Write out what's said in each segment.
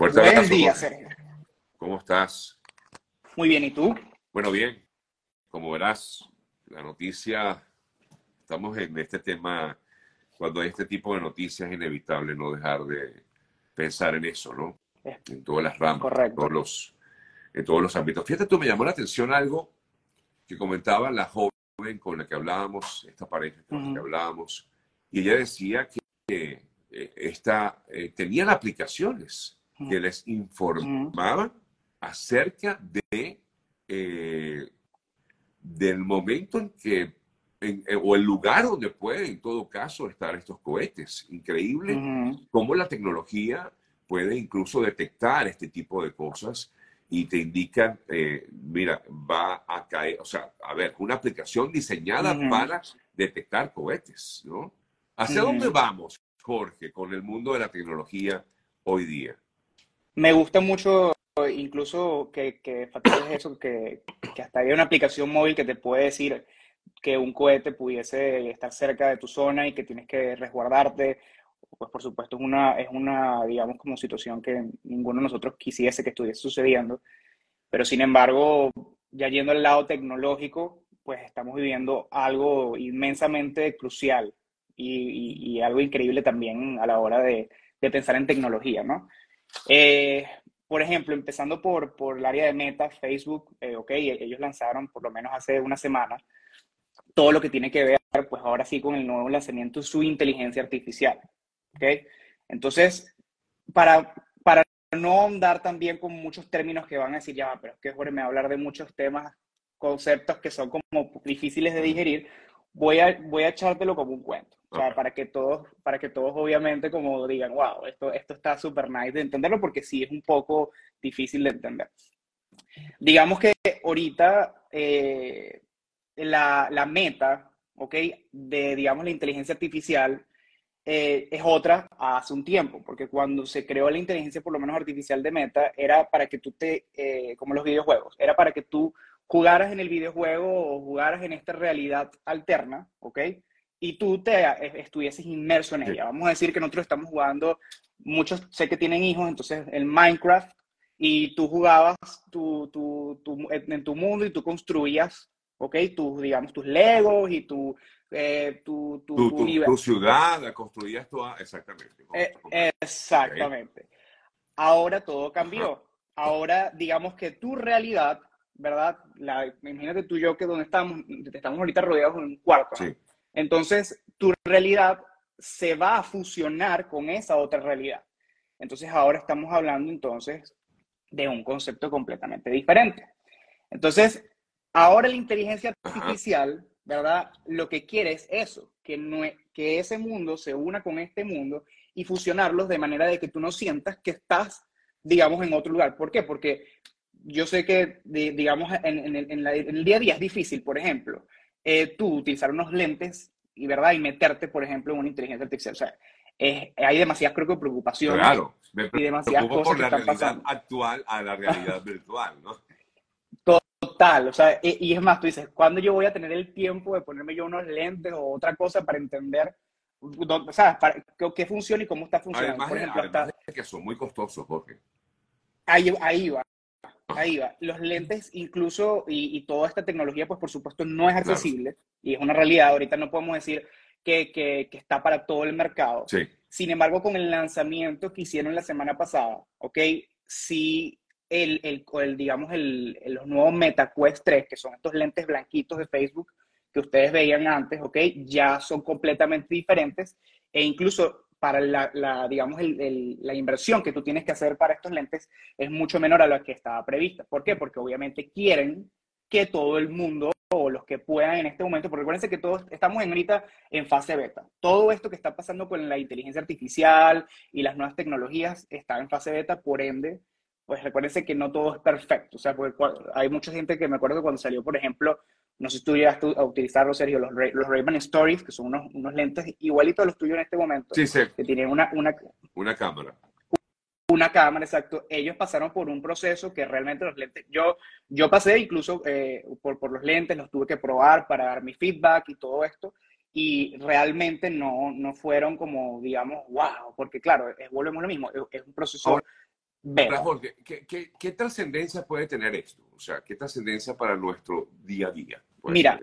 Fuerte Buen abrazo, día, Jorge. Sergio. ¿Cómo estás? Muy bien, ¿y tú? Bueno, bien. Como verás, la noticia, estamos en este tema, cuando hay este tipo de noticias es inevitable no dejar de pensar en eso, ¿no? En todas las ramas, en Correcto. todos los, en todos los ámbitos. Fíjate, tú me llamó la atención algo que comentaba la joven con la que hablábamos, esta pareja con la que hablábamos, y ella decía que eh, esta, eh, tenían aplicaciones que les informaban acerca de eh, del momento en que en- eh, o el lugar donde pueden en todo caso estar estos cohetes. Increíble cómo la tecnología puede incluso detectar este tipo de cosas y te indican, eh, mira, va a caer, o sea, a ver, una aplicación diseñada para detectar cohetes, ¿no? ¿Hacia dónde vamos, Jorge, con el mundo de la tecnología hoy día? Me gusta mucho, incluso que, que enfatices eso, que, que hasta había una aplicación móvil que te puede decir que un cohete pudiese estar cerca de tu zona y que tienes que resguardarte. Pues por supuesto es una, es una, digamos, como situación que ninguno de nosotros quisiese que estuviese sucediendo. Pero sin embargo, ya yendo al lado tecnológico, pues estamos viviendo algo inmensamente crucial y, y- y algo increíble también a la hora de, de pensar en tecnología, ¿no? Eh, por ejemplo, empezando por, por el área de Meta, Facebook, eh, ok, ellos lanzaron por lo menos hace una semana todo lo que tiene que ver, pues ahora sí, con el nuevo lanzamiento de su inteligencia artificial, ok. Entonces, para, para no ahondar también con muchos términos que van a decir, ya, pero es que Jorge me va a hablar de muchos temas, conceptos que son como difíciles de digerir, voy a, voy a echártelo como un cuento. O sea, para que todos, para que todos obviamente como digan, wow, esto, esto está súper nice de entenderlo porque sí es un poco difícil de entender. Digamos que ahorita eh, la, la meta, ¿ok? De, digamos, la inteligencia artificial eh, es otra hace un tiempo, porque cuando se creó la inteligencia, por lo menos artificial de Meta, era para que tú te, eh, como los videojuegos, era para que tú jugaras en el videojuego o jugaras en esta realidad alterna, ¿ok? Y tú te eh, estuvieses inmerso en ella. Vamos a decir que nosotros estamos jugando, muchos sé que tienen hijos, entonces el Minecraft, y tú jugabas tu, tu, tu- en tu mundo y tú construías, ¿ok? Tus, digamos, tus Legos y tu, eh, tu, tu, Tu, ciudad la construías toda, exactamente. Eh, exactamente. Ahora todo cambió. Ahora, digamos que tu realidad, ¿verdad? La, imagínate tú y yo que donde estamos, estamos ahorita rodeados en un cuarto, ¿no? Sí. Entonces, tu realidad se va a fusionar con esa otra realidad. Entonces, ahora estamos hablando entonces de un concepto completamente diferente. Entonces, ahora la inteligencia artificial, ¿verdad? Lo que quiere es eso, que, no, que ese mundo se una con este mundo y fusionarlos de manera de que tú no sientas que estás, digamos, en otro lugar. ¿Por qué? Porque yo sé que, di- digamos, en, en el- en la- en el día a día es difícil, por ejemplo, eh, tú utilizar unos lentes y, ¿verdad? Y meterte, por ejemplo, en una inteligencia artificial. O sea, hay demasiadas, creo que, preocupaciones. Claro, me y demasiadas cosas por que la están realidad pasando. actual a la realidad virtual, ¿no? Total, o sea, y, y es más, tú dices, ¿cuándo yo voy a tener el tiempo de ponerme yo unos lentes o otra cosa para entender, dónde- ¿sabes? Para, qué, qué funciona y cómo está funcionando. Además, Por ejemplo, además hasta de que son muy costosos, Jorge. ahí, ahí va, ahí va. Los lentes incluso y, y toda esta tecnología, pues por supuesto no es Claro. accesible y es una realidad. Ahorita no podemos decir que, que, que está para todo el mercado. Sí, Sin embargo, con el lanzamiento que hicieron la semana pasada, ¿ok? Sí, el, el, el, digamos, el, el- los nuevos MetaQuest 3, que son estos lentes blanquitos de Facebook que ustedes veían antes, ¿ok? Ya son completamente diferentes e incluso para la, digamos, la inversión que tú tienes que hacer para estos lentes es mucho menor a la que estaba prevista. ¿Por qué? Porque obviamente quieren que todo el mundo o los que puedan en este momento, porque recuérdense que todos estamos en ahorita en fase beta. Todo esto que está pasando con la inteligencia artificial y las nuevas tecnologías está en fase beta, por ende, pues recuérdense que no todo es perfecto. O sea, porque hay mucha gente que me acuerdo cuando salió, por ejemplo, no sé si tú llegaste a utilizarlo, Sergio, los, Ray, los Ray-Ban Stories, que son unos, unos, lentes igualitos a los tuyos en este momento. Sí, sí. Que tienen una, una, una cámara. Una cámara, exacto. Ellos pasaron por un proceso que realmente los lentes, yo, yo pasé incluso eh, por, por los lentes, los tuve que probar para dar mi feedback y todo esto, y realmente no, no fueron como, digamos, wow, porque claro, es, volvemos lo mismo, es, es un proceso Ahora, Jorge, ¿qué, qué, trascendencia puede tener esto? O sea, ¿qué trascendencia para nuestro día a día? Mira,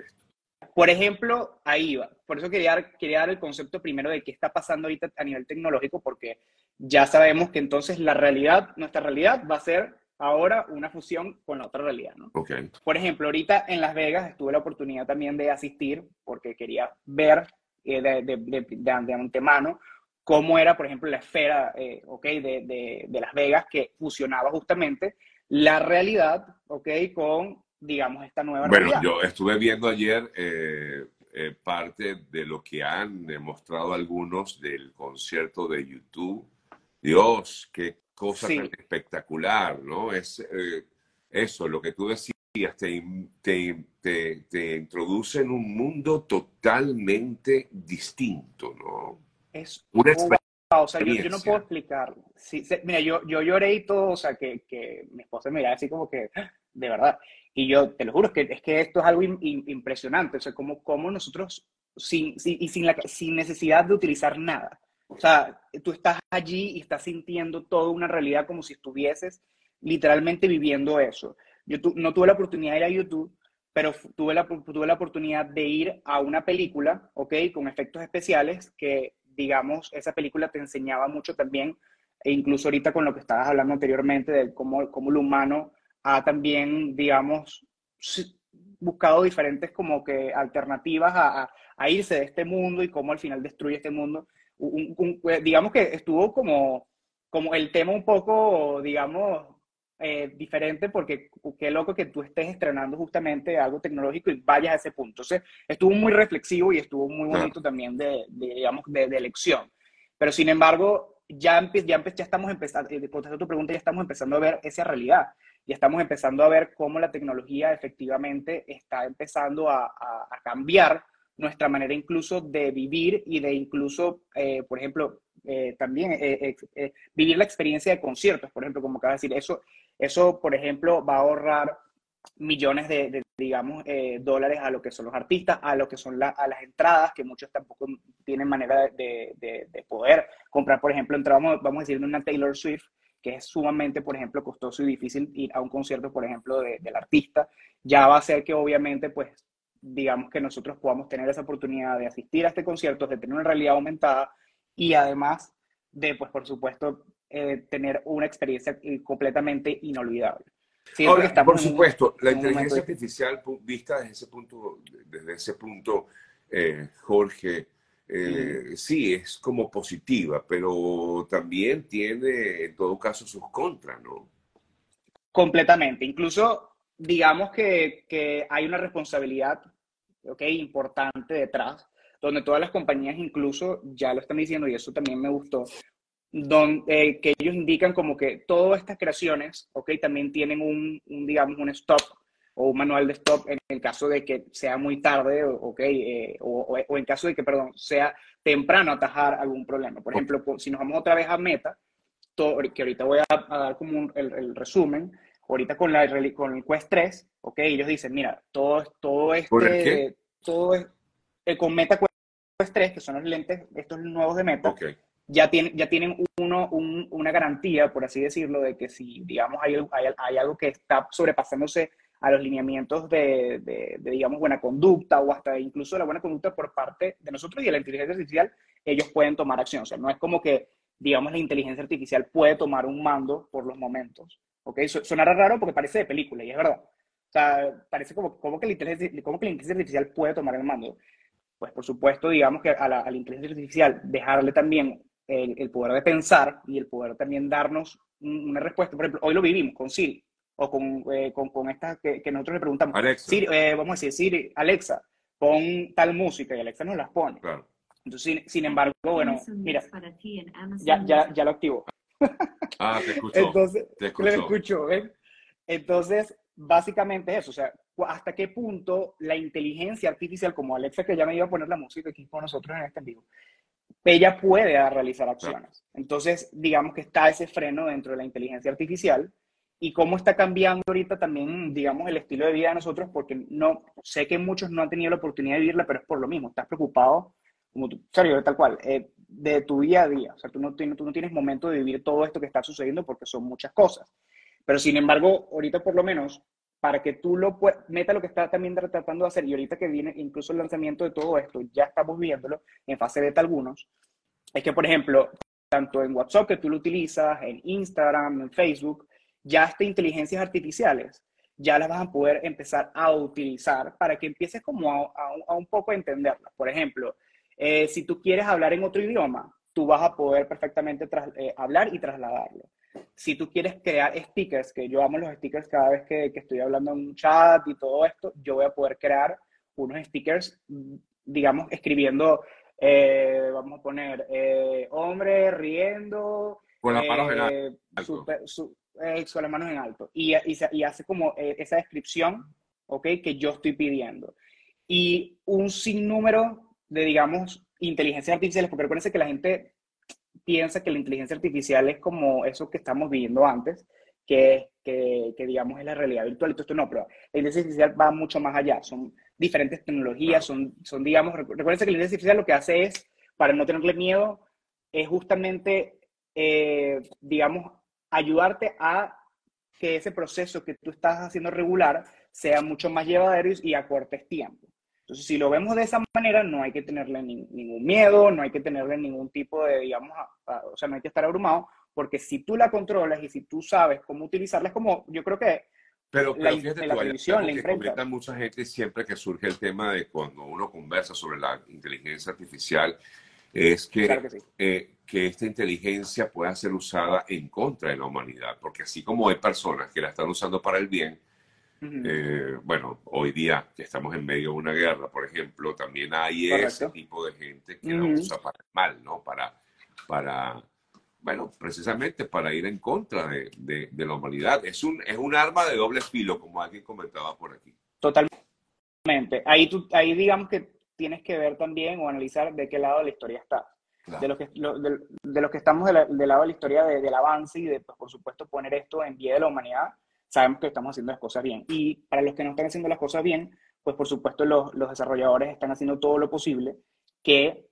por ejemplo, ahí va. Por eso quería, quería dar el concepto primero de qué está pasando ahorita a nivel tecnológico, porque ya sabemos que entonces la realidad, nuestra realidad va a ser ahora una fusión con la otra realidad, ¿no? Okay. Por ejemplo, ahorita en Las Vegas estuve la oportunidad también de asistir porque quería ver eh, de, de, de, de, antemano cómo era, por ejemplo, la esfera eh, okay, de, de, Las Vegas que fusionaba justamente la realidad okay, con, digamos, esta nueva realidad. Bueno, yo estuve viendo ayer eh, eh, parte de lo que han demostrado algunos del concierto de YouTube. Dios, qué cosa tan espectacular, ¿no? Es eso, lo que tú decías, te, te, te, te introduce en un mundo totalmente distinto, ¿no? es una O sea, yo, no puedo explicar. Sí, mira, yo, yo lloré y todo, o sea, que, que mi esposa me miraba así como que. De verdad. Y yo te lo juro, que es que esto es algo impresionante, o sea, como, como nosotros, sin, y sin, la, sin necesidad de utilizar nada. O sea, tú estás allí y estás sintiendo toda una realidad como si estuvieses literalmente viviendo eso. Yo no tuve la oportunidad de ir a YouTube, pero tuve la, tuve la oportunidad de ir a una película, ¿ok? Con efectos especiales que digamos, esa película te enseñaba mucho también, e incluso ahorita con lo que estabas hablando anteriormente, de cómo, cómo el humano ha también, digamos, buscado diferentes como que alternativas a, a, irse de este mundo y cómo al final destruye este mundo. Pues, digamos que estuvo como, como el tema un poco, digamos, eh, diferente porque qué loco que tú estés estrenando justamente algo tecnológico y vayas a ese punto. Entonces, estuvo muy reflexivo y estuvo muy bonito también de, digamos, de, elección. Pero sin embargo, ya, ya, ya estamos empezando, eh, contestando tu pregunta, ya estamos empezando a ver esa realidad. Ya estamos empezando a ver cómo la tecnología efectivamente está empezando a, a, cambiar nuestra manera incluso de vivir y de incluso, eh, por ejemplo, también vivir la experiencia de conciertos, por ejemplo, como acaba de decir, eso eso, por ejemplo, va a ahorrar millones de, digamos, eh, dólares a lo que son los artistas, a lo que son a las entradas, que muchos tampoco tienen manera de, de poder comprar, por ejemplo, entramos, vamos a decir, en una Taylor Swift, que es sumamente, por ejemplo, costoso y difícil ir a un concierto, por ejemplo, del artista, ya va a ser que obviamente, pues, digamos que nosotros podamos tener esa oportunidad de asistir a este concierto, de tener una realidad aumentada y además de, pues, por supuesto, eh, tener una experiencia completamente inolvidable. por supuesto, la inteligencia artificial vista desde ese punto, desde ese punto, eh, Jorge, eh, sí, es como positiva, pero también tiene en todo caso sus contras, ¿no? Completamente. Incluso, digamos que, que hay una responsabilidad okay, importante detrás, donde todas las compañías incluso ya lo están diciendo y eso también me gustó, donde, eh, que ellos indican como que todas estas creaciones, ok, también tienen un, digamos, un stop o un manual de stop en el caso de que sea muy tarde, ok, eh, o, o, en caso de que, perdón, sea temprano atajar algún problema. Por ejemplo, si nos vamos otra vez a Meta, que ahorita voy a, dar como el, resumen, ahorita con, la, con el Quest 3, ok, ellos dicen, mira, todo, todo este, todo es, eh, con Meta Quest 3, que son los lentes, estos nuevos de Meta, okay ya, tienen ya tienen uno, una garantía, por así decirlo, de que si, digamos, hay, hay, algo que está sobrepasándose a los lineamientos de, de, digamos, buena conducta o hasta incluso la buena conducta por parte de nosotros y de la inteligencia artificial, ellos pueden tomar acción. O sea, no es como que, digamos, la inteligencia artificial puede tomar un mando por los momentos. ¿Ok? Sonará raro porque parece de película y es verdad. O sea, parece como, como, que, la inteligencia, como que la inteligencia artificial puede tomar el mando. Pues, por supuesto, digamos que a la, a la inteligencia artificial dejarle también el, poder de pensar y el poder también darnos una respuesta. Por ejemplo, hoy lo vivimos con Siri o con, eh, con, con estas que, que, nosotros le preguntamos. Alexa. Siri, eh, vamos a decir, Siri, Alexa, pon tal música y Alexa nos las pone. Claro. Entonces, sin, embargo, bueno, mira, ya, ya, ya lo activo. Ah, te escucho. Entonces, te escucho. escucho Entonces, básicamente eso, o sea, hasta qué punto la inteligencia artificial, como Alexa, que ya me iba a poner la música aquí con nosotros en este vivo, ella puede realizar acciones. Entonces, digamos que está ese freno dentro de la inteligencia artificial y cómo está cambiando ahorita también, digamos, el estilo de vida de nosotros, porque no sé que muchos no han tenido la oportunidad de vivirla, pero es por lo mismo. Estás preocupado, como tú, serio, tal cual. Eh, de tu día a día. O sea, tú no, tú no tienes momento de vivir todo esto que está sucediendo porque son muchas cosas. Pero sin embargo, ahorita por lo menos, para que tú lo meta lo que está también tratando de hacer, y ahorita que viene incluso el lanzamiento de todo esto, ya estamos viéndolo en fase beta algunos, es que, por ejemplo, tanto en WhatsApp que tú lo utilizas, en Instagram, en Facebook, ya estas inteligencias artificiales ya las vas a poder empezar a utilizar para que empieces como a, un poco a entenderlas. Por ejemplo, eh, si tú quieres hablar en otro idioma, tú vas a poder perfectamente eh, hablar y trasladarlo. Si tú quieres crear stickers, que yo amo los stickers cada vez que, que estoy hablando en un chat y todo esto, yo voy a poder crear unos stickers, digamos, escribiendo, eh, vamos a poner, hombre riendo. Con las manos en alto. con las manos en alto. Y, y, y hace como esa descripción, ¿ok? Que yo estoy pidiendo. Y un sinnúmero de, digamos, inteligencia artificial, porque recuerden que la gente piensa que la inteligencia artificial es como eso que estamos viviendo antes, que, que, que digamos es la realidad virtual todo esto no, pero la inteligencia artificial va mucho más allá, son diferentes tecnologías, son, son digamos, recuerden que la inteligencia artificial lo que hace es, para no tenerle miedo, es justamente, eh, digamos, ayudarte a que ese proceso que tú estás haciendo regular sea mucho más llevadero y acortes tiempo. Entonces, si lo vemos de esa manera, no hay que tenerle ningún miedo, no hay que tenerle ningún tipo de, digamos, o sea, no hay que estar abrumado, porque si tú la controlas y si tú sabes cómo utilizarla, es como, yo creo que pero, la, fíjate la televisión, la que mucha gente siempre que surge el tema de cuando uno conversa sobre la inteligencia artificial, es que, que, eh, que, esta inteligencia pueda ser usada en contra de la humanidad, porque así como hay personas que la están usando para el bien, eh, bueno, hoy día que estamos en medio de una guerra, por ejemplo, también hay ese tipo de gente que la usa para el mal, ¿no? Para, para, bueno, precisamente para ir en contra de, de, la humanidad. Es un, es un arma de doble filo, como alguien comentaba por aquí. Totalmente. Ahí, tú, ahí digamos que tienes que ver también o analizar de qué lado de la historia está. De, los que, de, de, que estamos del lado de la historia del avance y de, pues, por supuesto, poner esto en pie de la humanidad sabemos que estamos haciendo las cosas bien. Y para los que no están haciendo las cosas bien, pues por supuesto los, los desarrolladores están haciendo todo lo posible que,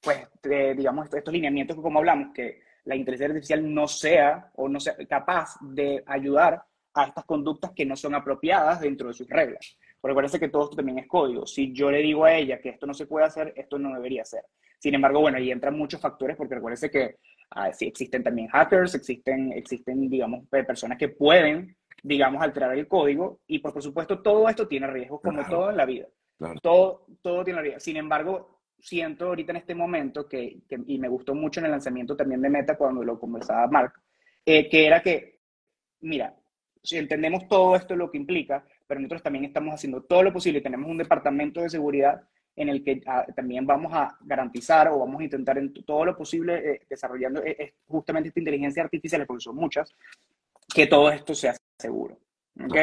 pues, digamos, estos lineamientos que como hablamos, que la inteligencia artificial no sea o no sea capaz de ayudar a estas conductas que no son apropiadas dentro de sus reglas. Porque parece que todo esto también es código. Si yo le digo a ella que esto no se puede hacer, esto no debería ser. Sin embargo, bueno, ahí entran muchos factores porque recuérdense que ah, sí, existen también hackers, existen, existen, digamos, personas que pueden digamos, alterar el código. Y pues, por supuesto, todo esto tiene riesgos, como todo en la vida. Todo, todo tiene riesgos. Sin embargo, siento ahorita en este momento que, y me gustó mucho en el lanzamiento también de Meta cuando lo conversaba Mark, eh, que era que, mira, si entendemos todo esto lo que implica, pero nosotros también estamos haciendo todo lo posible, tenemos un departamento de seguridad en el que ah, también vamos a garantizar o vamos a intentar en todo lo posible eh, desarrollando eh, justamente esta inteligencia artificial, porque son muchas, que todo esto sea seguro. ¿Ok?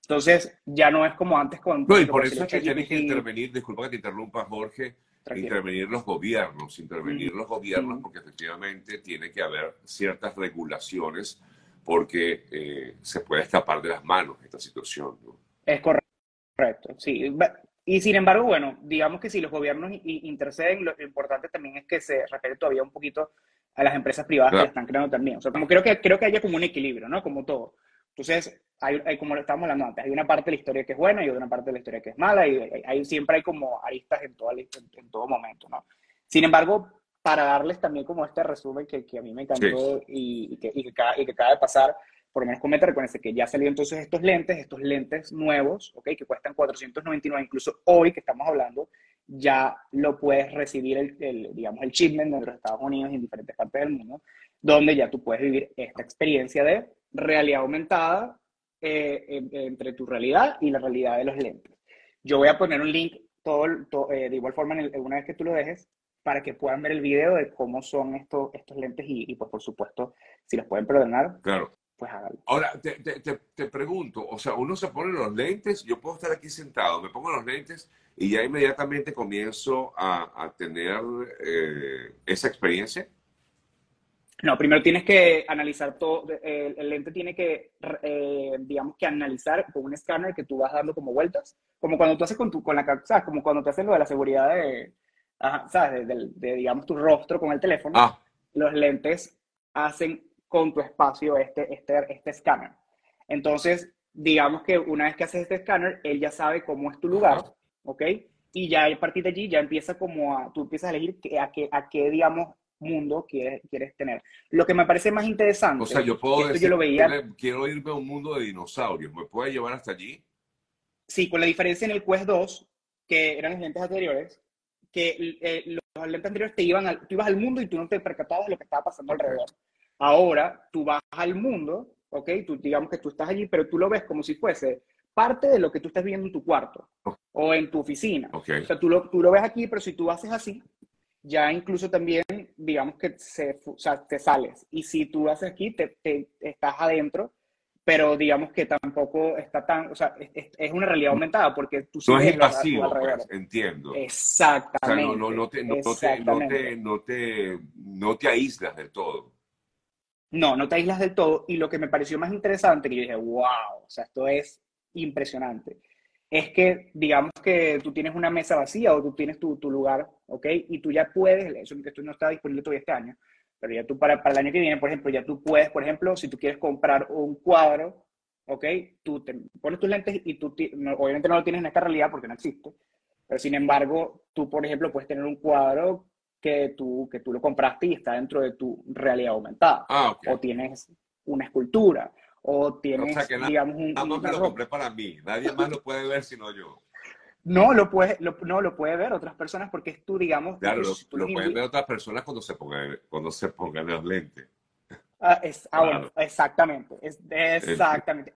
Entonces, ya no es como antes con... No, y por eso es que tienen que intervenir, disculpa que te interrumpa, Jorge, intervenir los gobiernos, intervenir los gobiernos, porque efectivamente tiene que haber ciertas regulaciones porque eh, se puede escapar de las manos esta situación. Es correcto, sí. Y sin embargo, bueno, digamos que si los gobiernos interceden, lo importante también es que se respete todavía un poquito a las empresas privadas que la están creando también. O sea, como creo que, creo que haya como un equilibrio, ¿no? Como todo. Entonces, hay, hay, como lo estábamos hablando antes, hay una parte de la historia que es buena y otra parte de la historia que es mala, y hay, siempre hay como aristas en, toda, en, todo momento, ¿no? Sin embargo, para darles también como este resumen que, que a mí me encantó y, que, y, que, y que acaba de pasar, por lo menos comenta, recuérdense que ya salió entonces estos lentes, estos lentes nuevos, ¿ok? Que cuestan 499, incluso hoy que estamos hablando, ya lo puedes recibir, el, el digamos, el shipment de los Estados Unidos y en diferentes partes del mundo, donde ya tú puedes vivir esta experiencia de realidad aumentada eh, entre tu realidad y la realidad de los lentes. Yo voy a poner un link todo, eh, de igual forma en una vez que tú lo dejes para que puedan ver el video de cómo son estos, estos lentes y, pues por supuesto, si los pueden perdonar, claro. Pues háganlo. Ahora, te, te, te, pregunto, o sea, uno se pone los lentes, yo puedo estar aquí sentado, me pongo los lentes y ya inmediatamente comienzo a, a tener eh, esa experiencia. No, primero tienes que analizar todo, el, lente tiene que, eh, digamos que analizar con un escáner que tú vas dando como vueltas, como cuando tú haces con, tu, con la, o como cuando te hacen lo de la seguridad de, ¿sabes? De, digamos, tu rostro con el teléfono, ah. los lentes hacen con tu espacio este, este, este escáner. Entonces, digamos que una vez que haces este escáner, él ya sabe cómo es tu lugar, ¿ok? Y ya a partir de allí ya empieza como a, tú empiezas a elegir a qué, a qué digamos, mundo quieres, quieres tener. Lo que me parece más interesante. O sea, yo puedo decir, yo lo veía, quiero irme a un mundo de dinosaurios. ¿Me puede llevar hasta allí? Sí, con la diferencia en el Quest 2, que eran los lentes anteriores, que eh, los lentes anteriores te iban al, tú ibas al mundo y tú no te percatabas de lo que estaba pasando alrededor. Ahora tú vas al mundo, ¿ok? Tú digamos que tú estás allí, pero tú lo ves como si fuese parte de lo que tú estás viendo en tu cuarto o en tu oficina. O sea, tú lo, tú lo ves aquí, pero si tú haces así, ya incluso también, digamos que se, o sea, te sales. Y si tú haces aquí, te, te, estás adentro, pero digamos que tampoco está tan, o sea, es, es una realidad aumentada porque tú No es invasivo, pues, entiendo. Exactamente. O sea, no, no, te, no, te, no, te, no, te, no te aíslas del todo. No, no te aíslas del todo. Y lo que me pareció más interesante, que dije, wow, o sea, esto es impresionante es que, digamos que tú tienes una mesa vacía o tú tienes tu, tu lugar, ¿ok? Y tú ya puedes, eso esto no está disponible todavía este año, pero ya tú para, para el año que viene, por ejemplo, ya tú puedes, por ejemplo, si tú quieres comprar un cuadro, ¿ok? Tú te pones tus lentes y tú, obviamente no lo tienes en esta realidad porque no existe, pero sin embargo, tú, por ejemplo, puedes tener un cuadro que tú, que tú lo compraste y está dentro de tu realidad aumentada. Ah, O tienes una escultura o tienes, digamos, un... Nada más me lo compré para mí, nadie más lo puede ver sino yo. No, lo puede, no, lo puede ver otras personas porque es tú, digamos... Claro, lo, pueden ver otras personas cuando se pongan, cuando se pongan los lentes. Ah, es, ah, bueno, exactamente, es, exactamente.